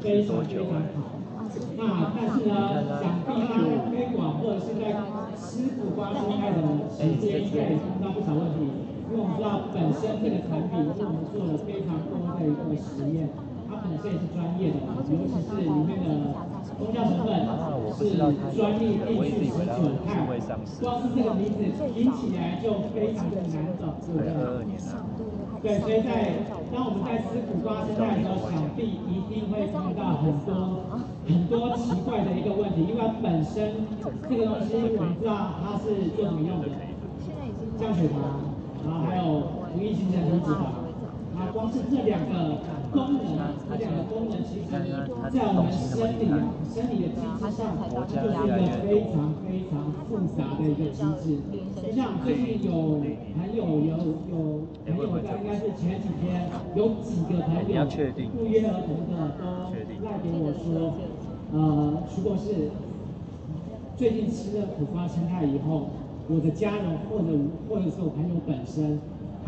非常非常好。那但是呢，想必大家在推广或者是在吃苦瓜生态的时间，应该也碰到不少问题。因为我们知道本身这个产品是我们做了非常多的一个实验，它本身也是专业的，尤其是里面的。功效成分是专利地区十九肽，光是这个名字听起来就非常的难找，对不对？对，所以在当我们在吃苦瓜生菜的时候，想必一定会碰到很多很多奇怪的一个问题，因为本身这个东西我们知道它是做什么用的，降血糖，然后还有容易形成体脂肪。啊，光是这两个功能，这两个功能其实，在我们生理啊、生理的机制上，就是一个非常非常复杂的一个机制。就像最近有朋友有有朋友在，应该是前几天有几个朋友不约而同的都赖给我说，呃，徐博士，最近吃了苦瓜生态以后，我的家人或者或者是我朋友本身。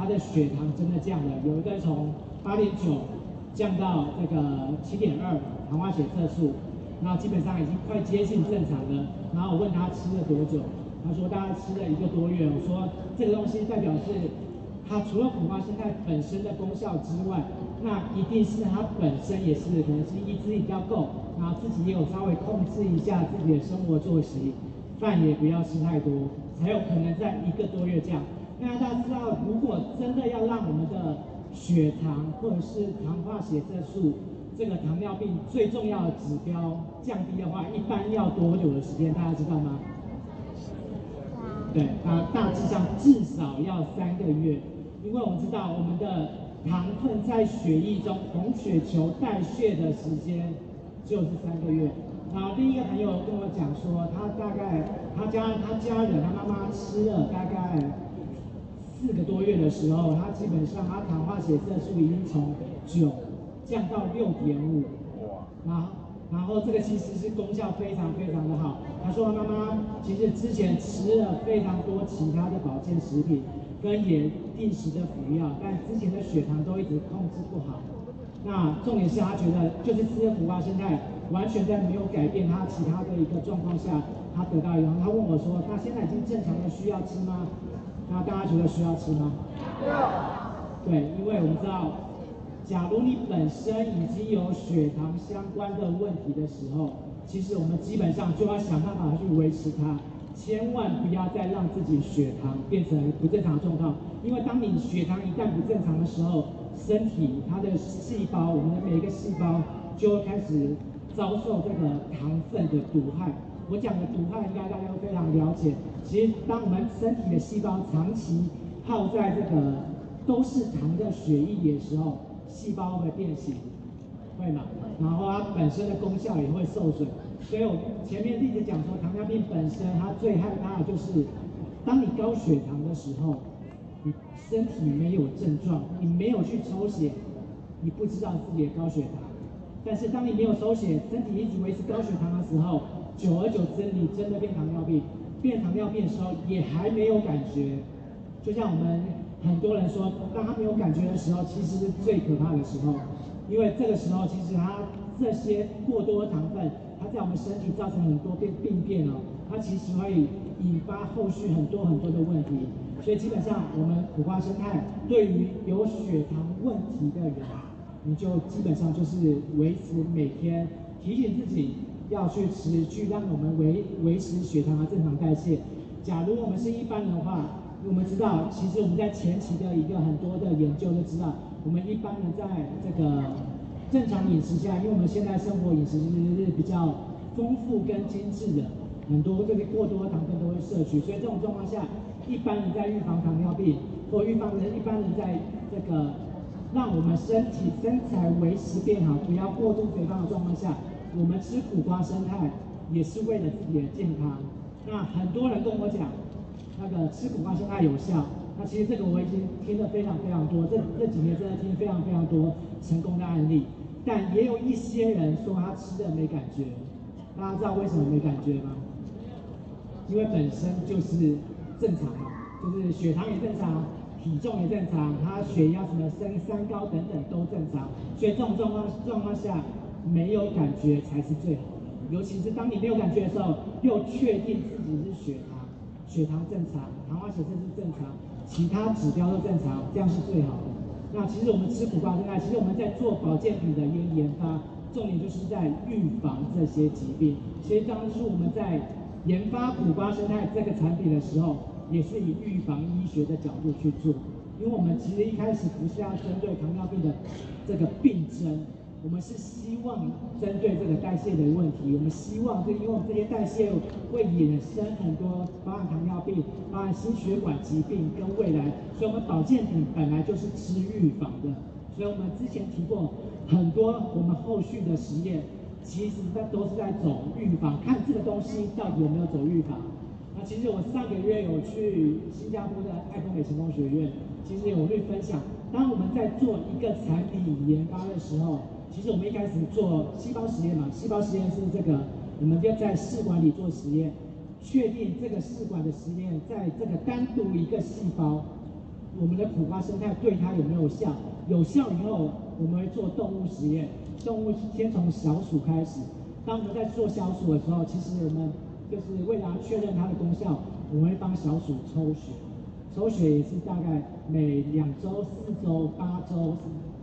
他的血糖真的降了，有一个从八点九降到这个七点二，糖化血色素，那基本上已经快接近正常了。然后我问他吃了多久，他说大概吃了一个多月。我说这个东西代表是，它除了苦瓜生态本身的功效之外，那一定是它本身也是可能是意志力比较够，然后自己也有稍微控制一下自己的生活作息，饭也不要吃太多，才有可能在一个多月降。那大家知道，如果真的要让我们的血糖或者是糖化血色素这个糖尿病最重要的指标降低的话，一般要多久的时间？大家知道吗？对，大大致上至少要三个月，因为我们知道我们的糖分在血液中红血球代谢的时间就是三个月。然后另一个朋友跟我讲说，他大概他家他家人他妈妈吃了大概。四个多月的时候，他基本上他糖化血色素已经从九降到六点五，哇然后然后这个其实是功效非常非常的好。他说妈妈其实之前吃了非常多其他的保健食品，跟也定时的服药，但之前的血糖都一直控制不好。那重点是他觉得就是吃了苦瓜生态，完全在没有改变他其他的一个状况下，他得到以后，他问我说，那现在已经正常的需要吃吗？那大家觉得需要吃吗？对，因为我们知道，假如你本身已经有血糖相关的问题的时候，其实我们基本上就要想办法去维持它，千万不要再让自己血糖变成不正常的状况。因为当你血糖一旦不正常的时候，身体它的细胞，我们的每一个细胞就会开始遭受这个糖分的毒害。我讲的毒害应该大家都非常了解。其实，当我们身体的细胞长期泡在这个都是糖的血液里的时候，细胞会变形，会吗？然后它本身的功效也会受损。所以我前面一直讲说，糖尿病本身它最害怕的就是，当你高血糖的时候，你身体没有症状，你没有去抽血，你不知道自己的高血糖。但是当你没有抽血，身体一直维持高血糖的时候，久而久之，你真的变糖尿病，变糖尿病的时候也还没有感觉。就像我们很多人说，当他没有感觉的时候，其实是最可怕的时候，因为这个时候其实它这些过多的糖分，它在我们身体造成很多变病变哦，它其实会引发后续很多很多的问题。所以基本上，我们苦瓜生态对于有血糖问题的人，你就基本上就是维持每天提醒自己。要去吃，去让我们维维持血糖的正常代谢。假如我们是一般的话，我们知道，其实我们在前期的一个很多的研究都知道，我们一般人在这个正常饮食下，因为我们现在生活饮食其实是比较丰富跟精致的，很多这个过多的糖分都会摄取，所以这种状况下，一般人在预防糖尿病或预防人一般人在这个让我们身体身材维持变好，不要过度肥胖的状况下。我们吃苦瓜生态也是为了自己的健康。那很多人跟我讲，那个吃苦瓜生态有效。那其实这个我已经听了非常非常多，这这几年真的听非常非常多成功的案例。但也有一些人说他吃的没感觉。大家知道为什么没感觉吗？因为本身就是正常嘛，就是血糖也正常，体重也正常，他血压什么升三高等等都正常，所以这种状况状况下没有感觉才是最好的。尤其是当你没有感觉的时候，又确定自己是血糖血糖正常，糖化血色是正常，其他指标都正常，这样是最好的。那其实我们吃苦瓜生态，其实我们在做保健品的研研发，重点就是在预防这些疾病。其实当初我们在研发苦瓜生态这个产品的时候，也是以预防医学的角度去做，因为我们其实一开始不是要针对糖尿病的这个病症，我们是希望针对这个代谢的问题，我们希望就因为我们这些代谢会衍生很多，包含糖尿病、包含心血管疾病跟未来，所以我们保健品本来就是吃预防的，所以我们之前提过很多我们后续的实验，其实它都是在走预防，看这个东西到底有没有走预防。那其实我上个月有去新加坡的爱康美成功学院，其实有去分享。当我们在做一个产品研发的时候，其实我们一开始做细胞实验嘛，细胞实验是这个，我们要在试管里做实验，确定这个试管的实验在这个单独一个细胞，我们的苦瓜生态对它有没有效？有效以后，我们会做动物实验，动物先从小鼠开始。当我们在做小鼠的时候，其实我们就是为了确认它的功效，我们会帮小鼠抽血，抽血也是大概每两周、四周、八周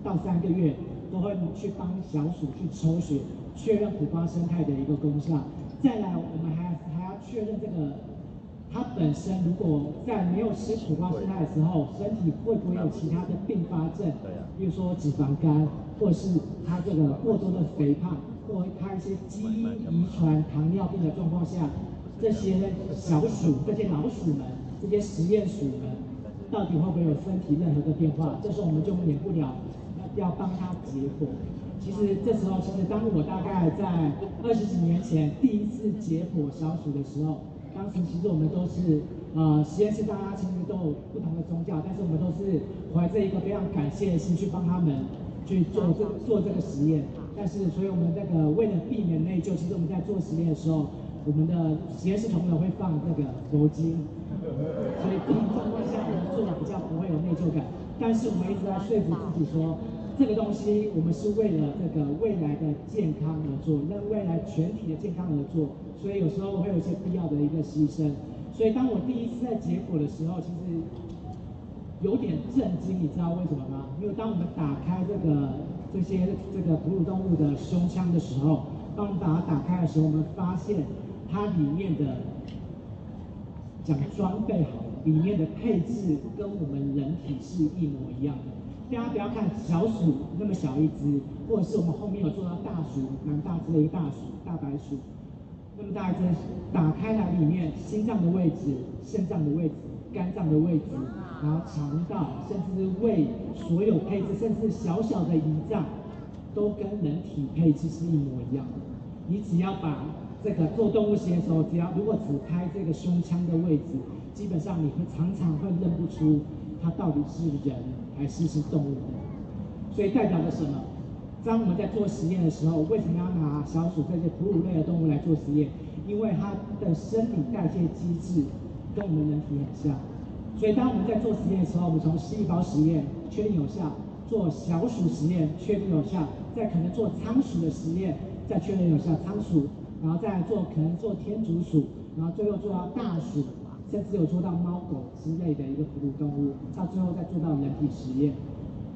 到三个月都会去帮小鼠去抽血，确认苦瓜生态的一个功效。再来，我们还还要确认这个它本身如果在没有吃苦瓜生态的时候，身体会不会有其他的并发症，比如说脂肪肝，或者是它这个过多的肥胖。或它一些基因遗传糖尿病的状况下，这些小鼠、这些老鼠们、这些实验鼠们，到底会不会有身体任何的变化？这时候我们就免不了要帮他解剖。其实这时候，其实当我大概在二十几年前第一次解剖小鼠的时候，当时其实我们都是呃实验室大家其实都有不同的宗教，但是我们都是怀着一个非常感谢的心去帮他们去做这做这个实验。但是，所以我们那个为了避免内疚，其实我们在做实验的时候，我们的实验室同仁会放这个佛经，所以这种状况下我们做的比较不会有内疚感。但是我们一直在说服自己说，这个东西我们是为了这个未来的健康而做，为未来全体的健康而做，所以有时候会有一些必要的一个牺牲。所以当我第一次在解剖的时候，其实有点震惊，你知道为什么吗？因为当我们打开这个。这些这个哺乳动物的胸腔的时候，当我们把它打开的时候，我们发现它里面的讲装备好，里面的配置跟我们人体是一模一样的。大家不要看小鼠那么小一只，或者是我们后面有做到大鼠，蛮大只的一个大鼠，大白鼠，那么大一只，打开来里面心脏的位置、肾脏的位置、肝脏的位置。然后肠道，甚至是胃，所有配置，甚至小小的胰脏，都跟人体配置是一模一样的。你只要把这个做动物实验的时候，只要如果只开这个胸腔的位置，基本上你会常常会认不出它到底是人还是是动物的。所以代表着什么？当我们在做实验的时候，为什么要拿小鼠这些哺乳类的动物来做实验？因为它的生理代谢机制跟我们人体很像。所以，当我们在做实验的时候，我们从细胞实验确定有效，做小鼠实验确定有效，再可能做仓鼠的实验再确认有效，仓鼠，然后再做可能做天竺鼠，然后最后做到大鼠，甚至有做到猫狗之类的一个哺乳动物，到最后再做到人体实验，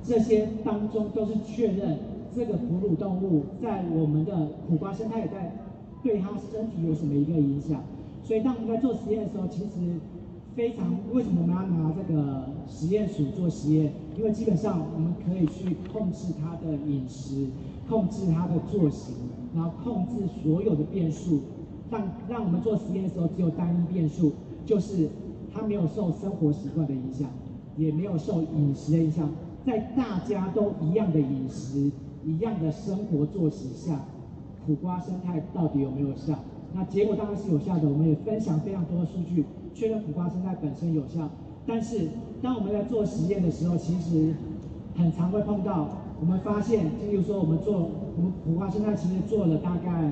这些当中都是确认这个哺乳动物在我们的苦瓜生态也在对它身体有什么一个影响。所以，当我们在做实验的时候，其实。非常，为什么我们要拿这个实验鼠做实验？因为基本上我们可以去控制它的饮食，控制它的作息，然后控制所有的变数，让让我们做实验的时候只有单一变数，就是它没有受生活习惯的影响，也没有受饮食的影响，在大家都一样的饮食、一样的生活作息下，苦瓜生态到底有没有效？那结果当然是有效的，我们也分享非常多的数据。确认苦瓜生态本身有效，但是当我们在做实验的时候，其实很常会碰到，我们发现，就比如说我们做我们苦瓜生态其实做了大概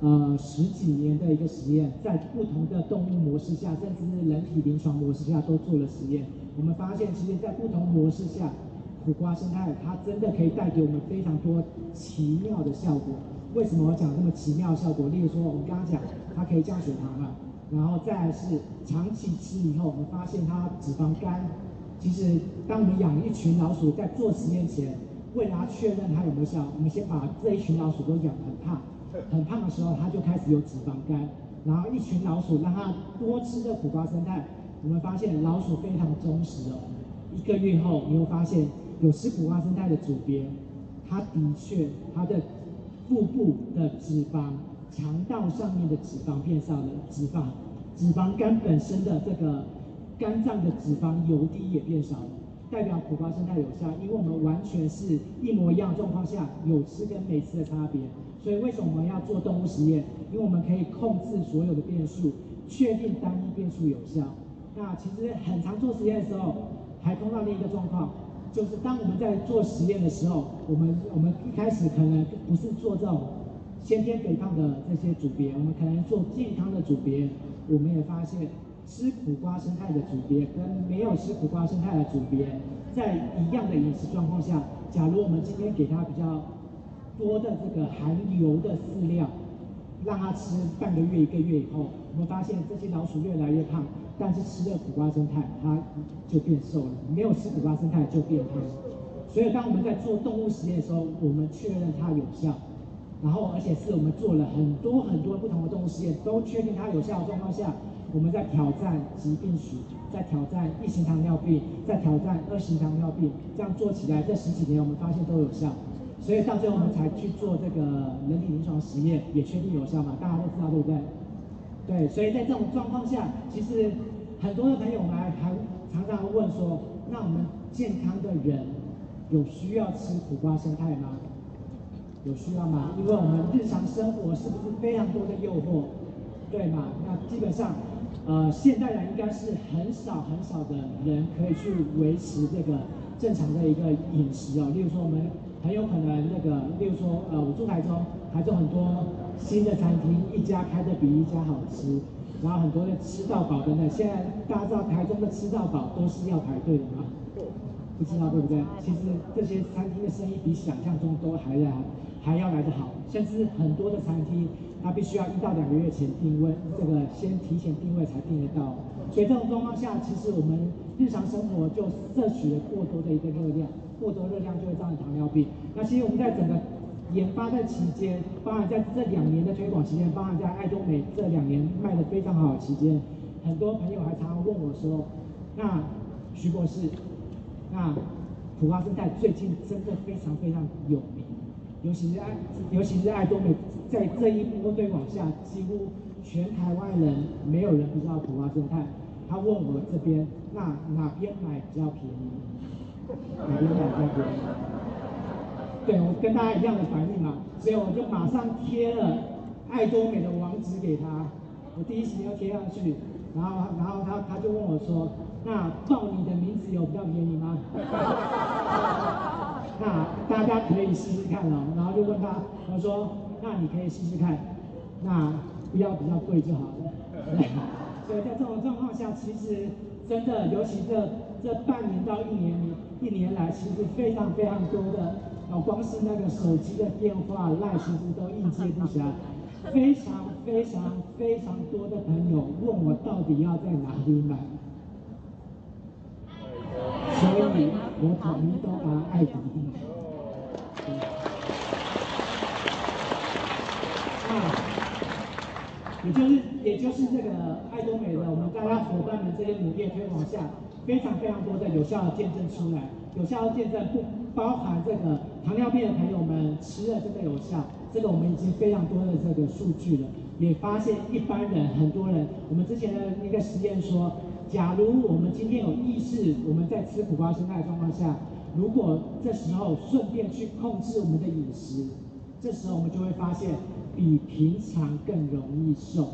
呃十几年的一个实验，在不同的动物模式下，甚至是人体临床模式下都做了实验，我们发现其实在不同模式下，苦瓜生态它真的可以带给我们非常多奇妙的效果。为什么我讲这么奇妙的效果？例如说，我们刚刚讲它可以降血糖嘛，然后再是长期吃以后，我们发现它脂肪肝。其实当我们养一群老鼠在做实验前，为了要确认它有没有效，我们先把这一群老鼠都养很胖，很胖的时候它就开始有脂肪肝。然后一群老鼠让它多吃的苦瓜生态，我们发现老鼠非常忠实哦。一个月后，你会发现有吃苦瓜生态的组别，它的确它的腹部的脂肪、肠道上面的脂肪变少了，脂肪脂肪肝本身的这个肝脏的脂肪油滴也变少了，代表苦瓜胜肽有效，因为我们完全是一模一样状况下有吃跟没吃的差别。所以为什么我们要做动物实验？因为我们可以控制所有的变数，确定单一变数有效。那其实很常做实验的时候，还碰到另一个状况，就是当我们在做实验的时候，我们我们一开始可能不是做这种先天肥胖的这些组别，我们可能做健康的组别。我们也发现，吃苦瓜生态的组别跟没有吃苦瓜生态的组别，在一样的饮食状况下，假如我们今天给他比较多的这个含油的饲料，让它吃半个月、一个月以后，我们发现这些老鼠越来越胖，但是吃了苦瓜生态，它就变瘦了；没有吃苦瓜生态就变胖。所以当我们在做动物实验的时候，我们确认它有效，然后而且是我们做了很多很多不同的动物实验，都确定它有效的状况下，我们在挑战疾病史，在挑战一型糖尿病，在挑战二型糖尿病，这样做起来这十几年我们发现都有效。所以到最后我们才去做这个人体临床实验，也确定有效嘛？大家都知道对不对？对，所以在这种状况下，其实很多的朋友们还常常问说，那我们健康的人有需要吃苦瓜胜肽吗？有需要吗？因为我们日常生活是不是非常多的诱惑，对吗？那基本上，呃，现代人应该是很少很少的人可以去维持这个正常的一个饮食哦。例如说我们。很有可能那个，例如说，呃，我住台中，台中很多新的餐厅，一家开的比一家好吃，然后很多的吃到饱等等。现在大家知道台中的吃到饱都是要排队的吗？不知道对不对？其实这些餐厅的生意比想象中都还要还要来得好，甚至很多的餐厅，它必须要一到两个月前定位，这个先提前定位才订得到。所以这种状况下，其实我们日常生活就摄取了过多的一个热量。过多热量就会造成糖尿病。那其实我们在整个研发的期间，包含在这两年的推广期间，包含在爱多美这两年卖得非常好的期间，很多朋友还常常问我说：“那徐博士，那普华生态最近真的非常非常有名，尤其是爱，尤其是爱多美在这一波推广下，几乎全台湾人没有人不知道苦瓜胜肽。他问我这边，那哪边买比较便宜？”哪边买比较便宜？对，我跟大家一样的反应嘛，所以我就马上贴了爱多美的网址给他，我第一时间贴上去，然后然后他他就问我说，那报你的名字有比较便宜吗？那大家可以试试看哦，然后就问他，我说，那你可以试试看，那不要比较贵就好了。所以在这种状况下，其实真的，尤其这这半年到一年里。一年来，其实非常非常多的，哦，光是那个手机的电话、赖，其实都应接不暇，非常非常非常多的朋友问我到底要在哪里买，所以我统一都把爱读。啊，也就是也就是这个爱多美的，我们大家伙伴们这些努力推广下。非常非常多的有效的见证出来，有效的见证不包含这个糖尿病的朋友们吃了真的有效，这个我们已经非常多的这个数据了，也发现一般人很多人，我们之前的一个实验说，假如我们今天有意识我们在吃苦瓜胜肽的状况下，如果这时候顺便去控制我们的饮食，这时候我们就会发现比平常更容易瘦，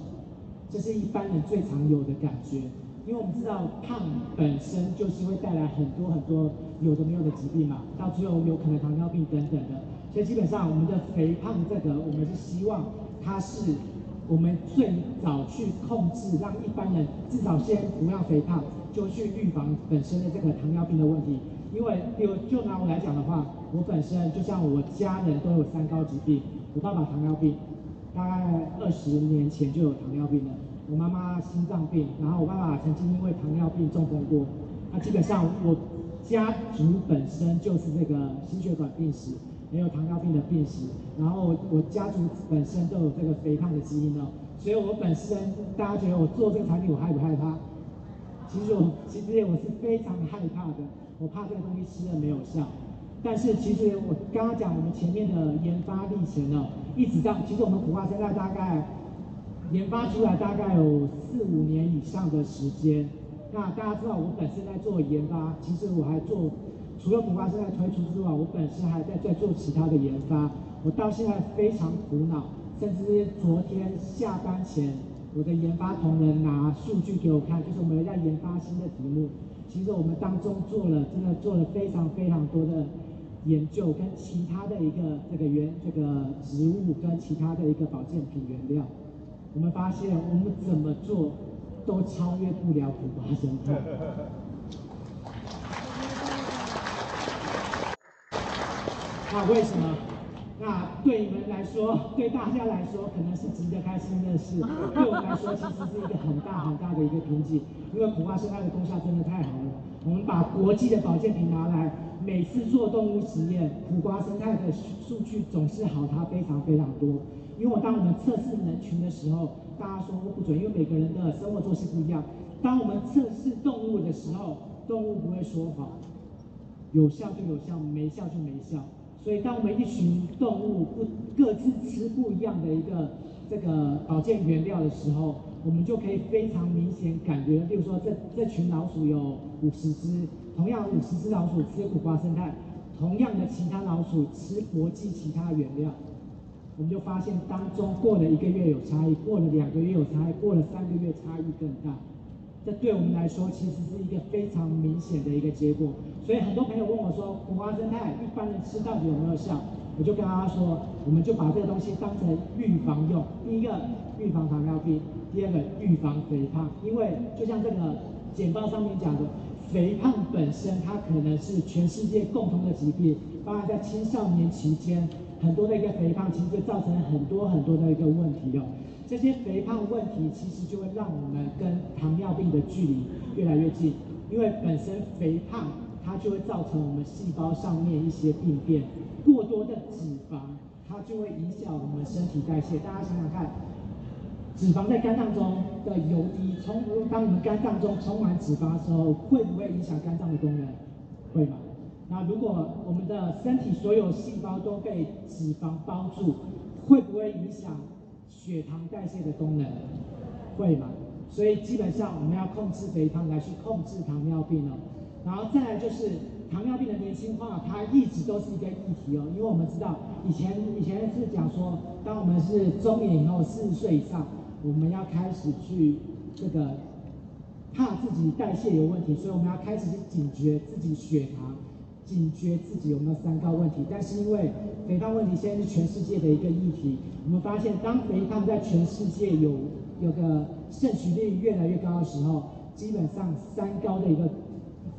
这是一般人最常有的感觉。因为我们知道胖本身就是会带来很多很多有的没有的疾病嘛，到最后有可能糖尿病等等的，所以基本上我们的肥胖这个，我们是希望它是我们最早去控制，让一般人至少先不要肥胖，就去预防本身的这个糖尿病的问题。因为就就拿我来讲的话，我本身就像我家人都有三高疾病，我爸爸糖尿病，大概二十年前就有糖尿病了。我妈妈心脏病，然后我爸爸曾经因为糖尿病中风过。那基本上我家族本身就是这个心血管病史，没有糖尿病的病史。然后我家族本身都有这个肥胖的基因哦，所以我本身大家觉得我做这个产品我害不害怕？其实我其实我是非常害怕的，我怕这个东西吃了没有效。但是其实我刚刚讲我们前面的研发历程哦，一直到其实我们苦瓜生态大概。研发出来大概有四五年以上的时间。那大家知道我本身在做研发，其实我还做除了苦瓜生态推出之外，我本身还在在做其他的研发。我到现在非常苦恼，甚至昨天下班前，我的研发同仁拿数据给我看，就是我们在研发新的题目。其实我们当中做了真的做了非常非常多的研究，跟其他的一个这个原这个植物跟其他的一个保健品原料。我们发现，我们怎么做都超越不了苦瓜生态。那为什么？那对你们来说，对大家来说，可能是值得开心的事。对我们来说，其实是一个很大很大的一个瓶颈，因为苦瓜生态的功效真的太好了。我们把国际的保健品拿来，每次做动物实验，苦瓜生态的数据总是好它非常非常多。因为我当我们测试人群的时候，大家说不准，因为每个人的生活作息不一样。当我们测试动物的时候，动物不会说谎，有效就有效，没效就没效。所以当我们一群动物不各自吃不一样的一个这个保健原料的时候，我们就可以非常明显感觉，例如说这这群老鼠有五十只，同样五十只老鼠吃苦瓜生态，同样的其他老鼠吃国际其他原料。我们就发现当中过了一个月有差异，过了两个月有差异，过了三个月差异更大。这对我们来说其实是一个非常明显的一个结果。所以很多朋友问我说，苦瓜生态一般人吃到底有没有效？我就跟大家说，我们就把这个东西当成预防用。第一个预防糖尿病，第二个预防肥胖。因为就像这个简报上面讲的，肥胖本身它可能是全世界共同的疾病，当然在青少年期间。很多的一个肥胖，其实造成很多很多的一个问题哦。这些肥胖问题，其实就会让我们跟糖尿病的距离越来越近，因为本身肥胖它就会造成我们细胞上面一些病变。过多的脂肪，它就会影响我们身体代谢。大家想想看，脂肪在肝脏中的游离，充当我们肝脏中充满脂肪的时候，会不会影响肝脏的功能？会吗？那如果我们的身体所有细胞都被脂肪包住，会不会影响血糖代谢的功能？会吗？所以基本上我们要控制肥胖来去控制糖尿病哦。然后再来就是糖尿病的年轻化，它一直都是一个议题哦。因为我们知道以前以前是讲说，当我们是中年以后四十岁以上，我们要开始去这个怕自己代谢有问题，所以我们要开始去警觉自己血糖。警觉自己有没有三高问题，但是因为肥胖问题现在是全世界的一个议题，我们发现当肥胖在全世界有有个盛行率越来越高的时候，基本上三高的一个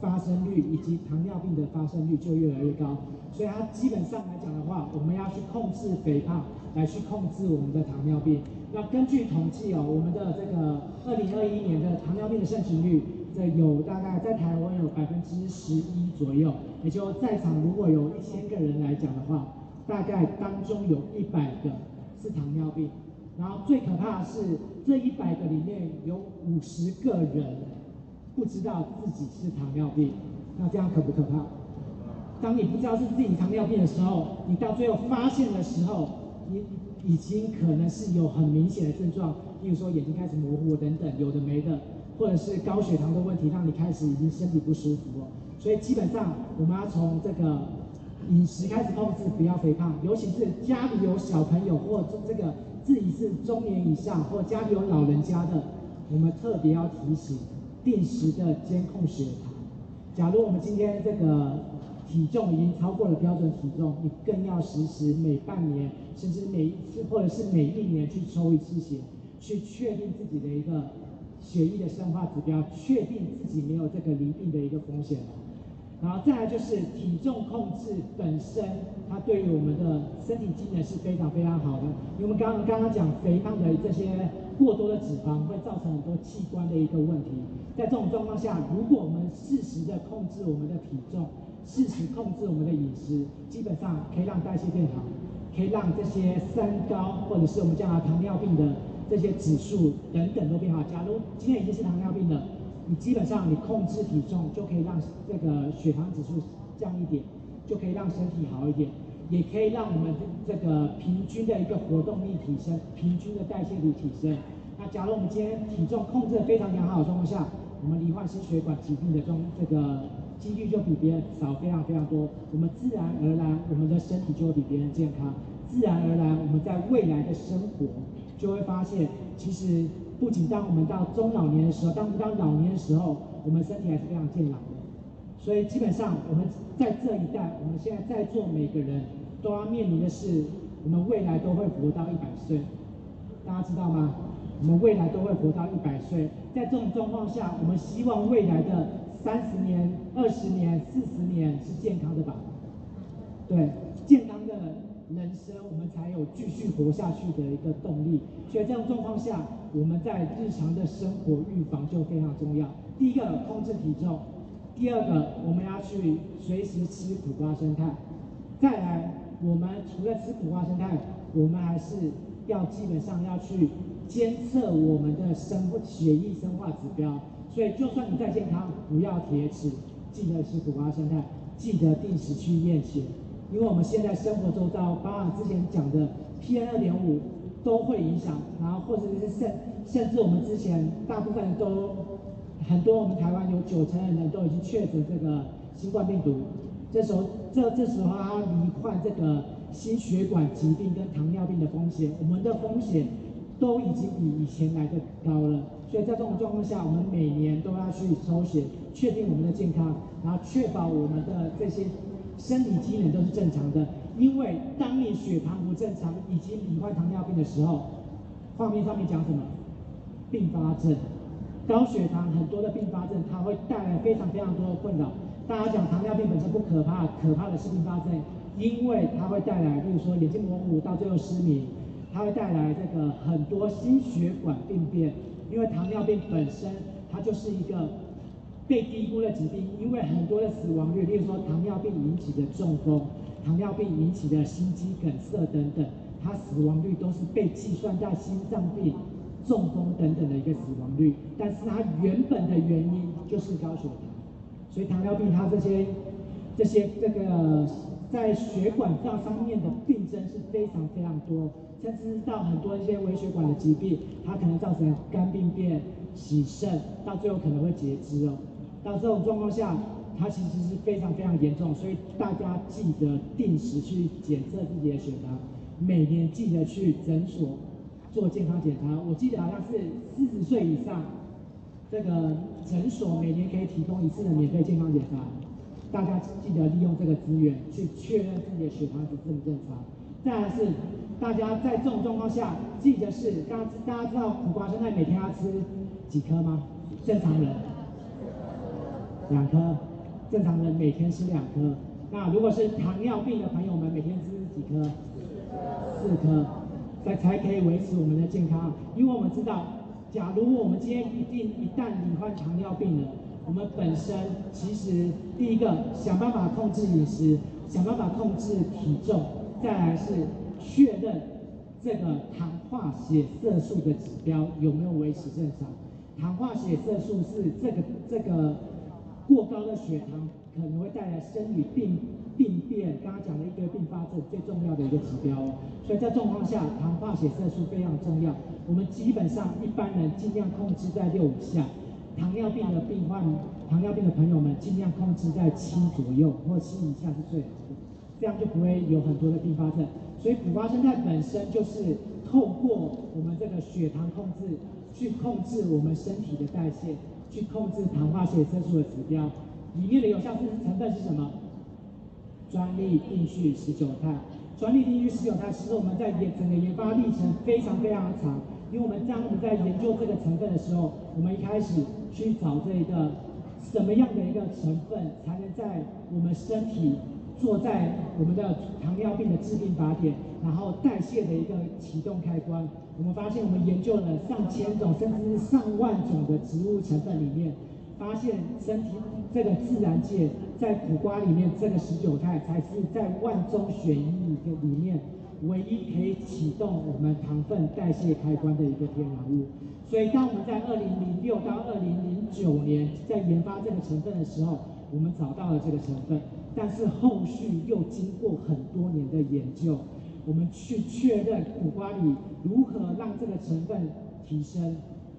发生率以及糖尿病的发生率就越来越高，所以它基本上来讲的话，我们要去控制肥胖，来去控制我们的糖尿病。那根据统计哦，我们的这个二零二一年的糖尿病的盛行率。这有大概在台湾有百分之十一左右，也就在场如果有一千个人来讲的话，大概当中有一百个是糖尿病，然后最可怕的是这一百个里面有五十个人不知道自己是糖尿病，那这样可不可怕？当你不知道是自己糖尿病的时候，你到最后发现的时候，你已经可能是有很明显的症状，例如说眼睛开始模糊等等，有的没的。或者是高血糖的问题，让你开始已经身体不舒服了。所以基本上我们要从这个饮食开始控制，不要肥胖。尤其是家里有小朋友，或这个自己是中年以上，或家里有老人家的，我们特别要提醒，定时的监控血糖。假如我们今天这个体重已经超过了标准体重，你更要实时每半年，甚至每一次或者是每一年去抽一次血。去确定自己的一个血液的生化指标，确定自己没有这个罹病的一个风险。然后再来就是体重控制本身，它对于我们的身体机能是非常非常好的。因为我们刚刚刚刚讲肥胖的这些过多的脂肪会造成很多器官的一个问题。在这种状况下，如果我们适时的控制我们的体重，适时控制我们的饮食，基本上可以让代谢变好，可以让这些三高或者是我们将来糖尿病的这些指数等等都变化。假如今天已经是糖尿病了。你基本上你控制体重就可以让这个血糖指数降一点，就可以让身体好一点，也可以让我们这个平均的一个活动力提升，平均的代谢率提升。那假如我们今天体重控制得非常良好的状况下，我们罹患心血管疾病的中这个几率就比别人少非常非常多。我们自然而然我们的身体就会比别人健康，自然而然我们在未来的生活就会发现其实。不仅当我们到中老年的时候，当我们到老年的时候，我们身体还是非常健朗的。所以基本上，我们在这一代，我们现在在座每个人都要面临的是，我们未来都会活到一百岁。大家知道吗？我们未来都会活到一百岁。在这种状况下，我们希望未来的三十年、二十年、四十年是健康的吧？对，健康人生，我们才有继续活下去的一个动力。所以这种状况下，我们在日常的生活预防就非常重要。第一个，控制体重；第二个，我们要去随时吃苦瓜生肽。再来，我们除了吃苦瓜生肽，我们还是要基本上要去监测我们的生血液生化指标。所以，就算你再健康，不要铁齿，记得吃苦瓜生肽，记得定时去验血。因为我们现在生活周遭，包含之前讲的 PM 二点五。都会影响，然后或者是甚甚至我们之前大部分都很多，我们台湾有九成的人都已经确诊这个新冠病毒，这时候这这时候他罹患这个心血管疾病跟糖尿病的风险，我们的风险都已经比以前来的高了，所以在这种状况下，我们每年都要去抽血，确定我们的健康，然后确保我们的这些生理机能都是正常的。因为当你血糖不正常，以及罹患糖尿病的时候，画面上面讲什么？并发症，高血糖很多的并发症，它会带来非常非常多的困扰。大家讲糖尿病本身不可怕，可怕的是并发症，因为它会带来，比如说眼睛模糊到最后失明，它会带来这个很多心血管病变。因为糖尿病本身它就是一个被低估的疾病，因为很多的死亡率，例如说糖尿病引起的中风。糖尿病引起的心肌梗塞等等，它死亡率都是被计算在心脏病、中风等等的一个死亡率，但是它原本的原因就是高血糖，所以糖尿病它这些这些这个在血管上方面的病症是非常非常多，甚至到很多一些微血管的疾病，它可能造成肝病变、洗肾，到最后可能会截肢哦。到这种状况下。它其实是非常非常严重，所以大家记得定时去检测自己的血糖，每年记得去诊所做健康检查。我记得好像是四十岁以上，这个诊所每年可以提供一次的免费健康检查，大家记得利用这个资源去确认自己的血糖是正不正常。再来是大家在这种状况下，记得是大家大家知道苦瓜现在每天要吃几颗吗？正常人两颗。正常人每天吃两颗，那如果是糖尿病的朋友们，每天吃几颗？四颗，才才可以维持我们的健康。因为我们知道，假如我们今天一定一旦罹患糖尿病了，我们本身其实第一个想办法控制饮食，想办法控制体重，再来是确认这个糖化血色素的指标有没有维持正常。糖化血色素是这个这个。过高的血糖可能会带来生理病病变，刚刚讲的一堆并发症最重要的一个指标哦。所以在状况下，糖化血色素非常重要。我们基本上一般人尽量控制在六以下，糖尿病的病患、糖尿病的朋友们尽量控制在七左右或七以下是最好的，这样就不会有很多的并发症。所以苦瓜胜肽本身就是透过我们这个血糖控制，去控制我们身体的代谢。去控制糖化血色素的指标，里面的有效成分是什么？专利定序十九肽。专利定序十九肽，其实我们在研整个研发历程非常非常长，因为我们当我们在研究这个成分的时候，我们一开始去找这一个什么样的一个成分，才能在我们身体做在我们的糖尿病的致病靶点，然后代谢的一个启动开关。我们发现，我们研究了上千种甚至是上万种的植物成分里面，发现身体这个自然界在苦瓜里面这个十九肽才是在万中选一的里面。唯一可以启动我们糖分代谢开关的一个天然物，所以当我们在二零零六到二零零九年在研发这个成分的时候，我们找到了这个成分，但是后续又经过很多年的研究，我们去确认苦瓜里如何让这个成分提升，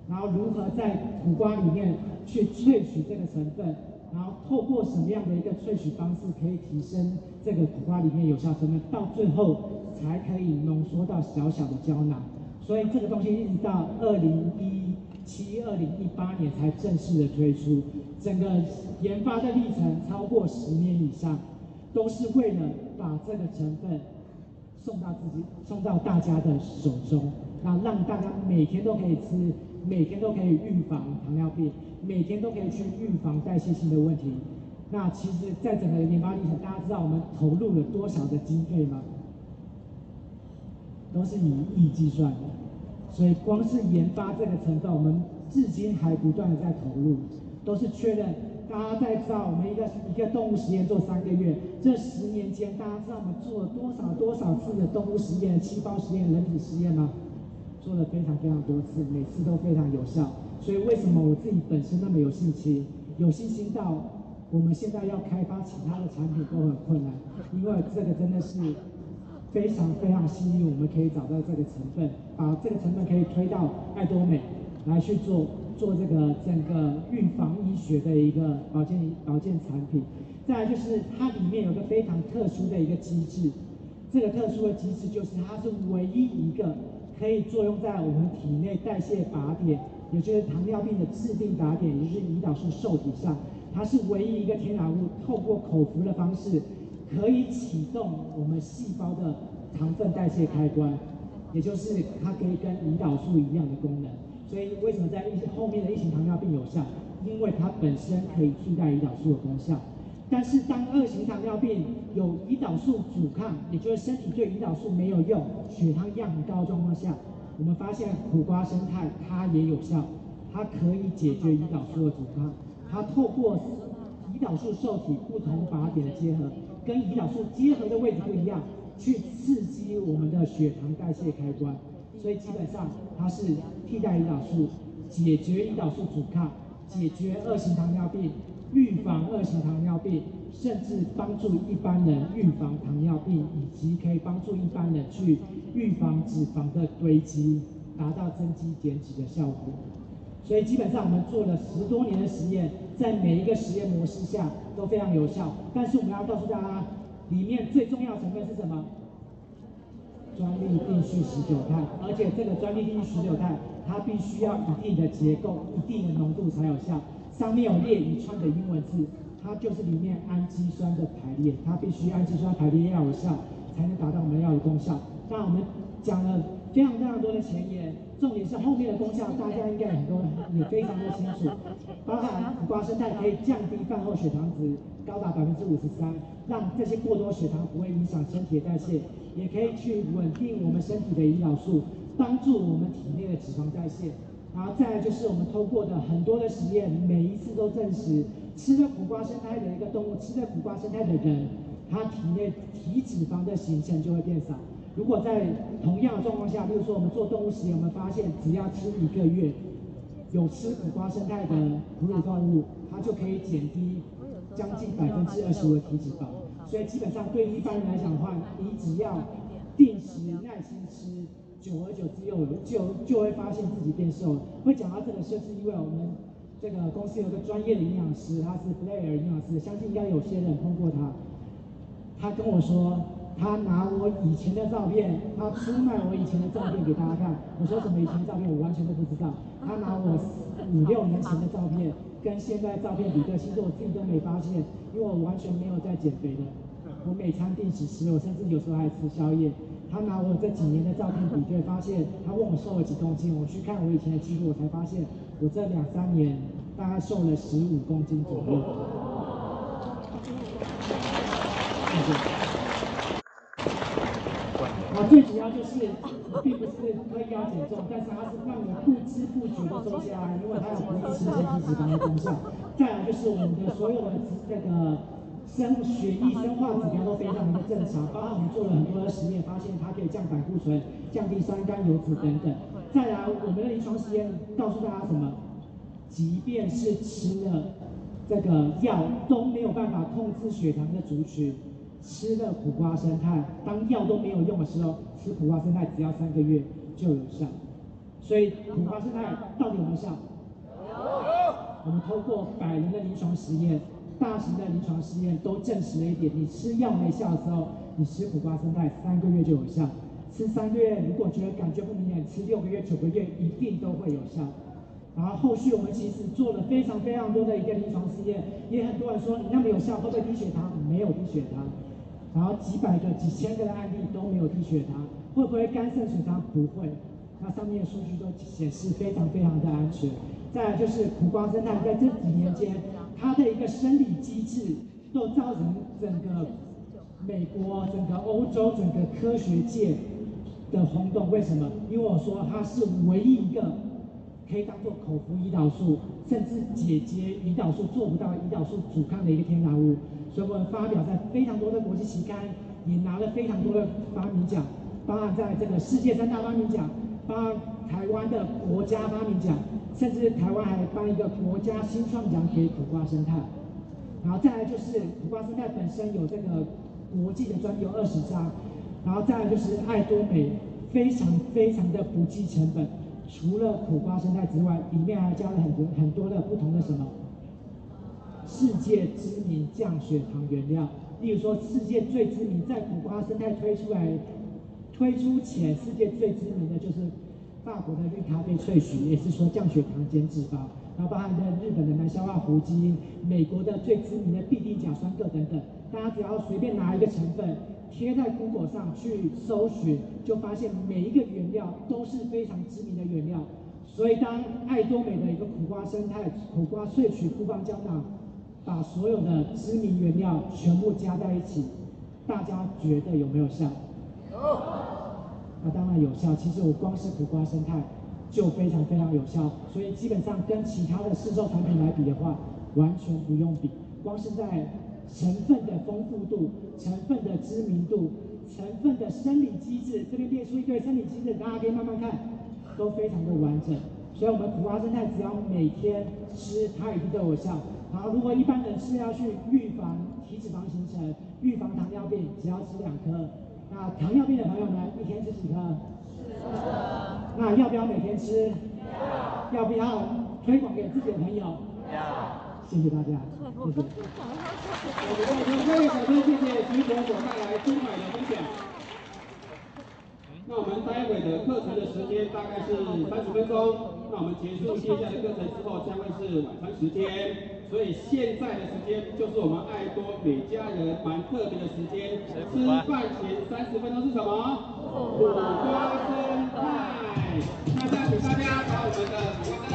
然后如何在苦瓜里面去萃取这个成分。然后透过什么样的一个萃取方式可以提升这个苦瓜里面有效成分，到最后才可以浓缩到小小的胶囊。所以这个东西一直到二零一七、二零一八年才正式的推出。整个研发的历程超过十年以上，都是为了把这个成分送到自己、送到大家的手中，那让大家每天都可以吃，每天都可以预防糖尿病。每天都可以去预防代谢性的问题。那其实，在整个研发历程，大家知道我们投入了多少的经费吗？都是以亿计算的。所以，光是研发这个成分，我们至今还不断的在投入，都是确认。大家在知道我们一个一个动物实验做三个月，这十年间，大家知道我们做了多少多少次的动物实验、细胞实验、人体实验吗？做了非常非常多次，每次都非常有效。所以为什么我自己本身那么有信心？有信心到我们现在要开发其他的产品都很困难，因为这个真的是非常非常幸运，我们可以找到这个成分，把这个成分可以推到爱多美来去做做这个整个预防医学的一个保健保健产品。再来就是它里面有个非常特殊的一个机制，这个特殊的机制就是它是唯一一个可以作用在我们体内代谢靶点。也就是糖尿病的致病靶点，也就是胰岛素受体上，它是唯一一个天然物，透过口服的方式，可以启动我们细胞的糖分代谢开关，也就是它可以跟胰岛素一样的功能。所以为什么在一后面的一型糖尿病有效？因为它本身可以替代胰岛素的功效。但是当二型糖尿病有胰岛素阻抗，也就是身体对胰岛素没有用，血糖一样很高的状况下。我们发现苦瓜生态它也有效，它可以解决胰岛素的阻抗。它透过胰岛素受体不同靶点的结合，跟胰岛素结合的位置不一样，去刺激我们的血糖代谢开关。所以基本上它是替代胰岛素，解决胰岛素阻抗，解决二型糖尿病。预防二型糖尿病，甚至帮助一般人预防糖尿病，以及可以帮助一般人去预防脂肪的堆积，达到增肌减脂的效果。所以基本上我们做了十多年的实验，在每一个实验模式下都非常有效。但是我们要告诉大家，里面最重要的成分是什么？专利定序十九肽，而且这个专利定序十九肽，它必须要一定的结构、一定的浓度才有效。上面有列一串的英文字，它就是里面氨基酸的排列，它必须氨基酸排列要有效，才能达到我们要的功效。那我们讲了非常非常多的前沿，重点是后面的功效，大家应该很多也非常的清楚，包含苦瓜生态可以降低饭后血糖值高达百分之五十三，让这些过多血糖不会影响身体的代谢，也可以去稳定我们身体的胰岛素，帮助我们体内的脂肪代谢。然后再来就是我们通过的很多的实验，每一次都证实，吃了苦瓜生态的一个动物，吃了苦瓜生态的人，他体内体脂肪的形成就会变少。如果在同样的状况下，比如说我们做动物实验，我们发现只要吃一个月，有吃苦瓜生态的哺乳动物，它就可以减低将近百分之二十五的体脂肪。所以基本上对一般人来讲的话，你只要定时耐心吃。久而久之，又就就会发现自己变瘦了。会讲到这个，就是因为我们这个公司有个专业的营养师，他是 Blair 营养师，相信应该有些人通过他。他跟我说，他拿我以前的照片，他出卖我以前的照片给大家看。我说什么以前照片，我完全都不知道。他拿我五六年前的照片跟现在照片比对，其实我自己都没发现，因为我完全没有在减肥的。我每餐定时吃，我甚至有时候还吃宵夜。他拿我这几年的照片比对，发现他问我瘦了几公斤，我去看我以前的记录，我才发现我这两三年大概瘦了十五公斤左右。谢谢。啊，最主要就是并不是刻意要减重，但是它是让你不知不觉的瘦下来，因为它有不抑制身体脂肪的功效。再来就是我们的所有的这个生血液生化指标都非常的正常，包括我们做了很多的实验，发现它可以降胆固醇、降低三甘油脂等等。再来，我们的临床实验告诉大家什么？即便是吃了这个药都没有办法控制血糖的族群。吃了苦瓜生态，当药都没有用的时候，吃苦瓜生态只要三个月就有效。所以苦瓜生态到底有没有效？有。我们透过百人的临床实验、大型的临床实验都证实了一点：你吃药没效的时候，你吃苦瓜生态三个月就有效。吃三个月如果觉得感觉不明显，吃六个月、九个月一定都会有效。然后后续我们其实做了非常非常多的一个临床试验，也很多人说你那么有效，会不会低血糖？没有低血糖。然后几百个、几千个的案例都没有低血糖，会不会肝肾损伤？不会。那上面的数据都显示非常非常的安全。再来就是苦瓜生态，在这几年间，它的一个生理机制都造成整个美国、整个欧洲、整个科学界的轰动。为什么？因为我说它是唯一一个可以当做口服胰岛素，甚至解决胰岛素做不到胰岛素阻抗的一个天然物。所以我们发表在非常多的国际期刊，也拿了非常多的发明奖，包含在这个世界三大发明奖，包含台湾的国家发明奖，甚至台湾还颁一个国家新创奖给苦瓜生态。然后再来就是苦瓜生态本身有这个国际的专利有二十张，然后再来就是爱多美非常非常的不计成本，除了苦瓜生态之外，里面还加了很多很多的不同的什么？世界知名降血糖原料，例如说世界最知名，在苦瓜生态推出来推出前，世界最知名的就是法国的绿咖啡萃取，也是说降血糖减脂肪，然后包含的日本的难消化糊精，美国的最知名的必定甲酸铬等等，大家只要随便拿一个成分贴在 Google 上去搜寻，就发现每一个原料都是非常知名的原料。所以当爱多美的一个苦瓜生态苦瓜萃取复方胶囊。把所有的知名原料全部加在一起，大家觉得有没有效？有。那当然有效。其实我光是苦瓜生态就非常非常有效，所以基本上跟其他的市售产品来比的话，完全不用比。光是在成分的丰富度、成分的知名度、成分的生理机制，这边列出一堆生理机制，大家可以慢慢看，都非常的完整。所以，我们苦瓜生态只要每天吃，它一定都有效。然后，如果一般人是要去预防体脂肪形成、预防糖尿病，只要吃两颗。那糖尿病的朋友们，一天吃几颗？四颗。那要不要每天吃？要。要不要推广给自己的朋友？要。谢谢大家，谢谢。我们各位小朋友，谢谢徐总所带来精彩的分享。那我们待会的课程的时间大概是三十分钟。那我们结束接下来的课程之后，将会是晚餐时间。所以现在的时间就是我们爱多美家人蛮特别的时间。吃饭前三十分钟是什么？苦瓜生态。那再请大家把我们的。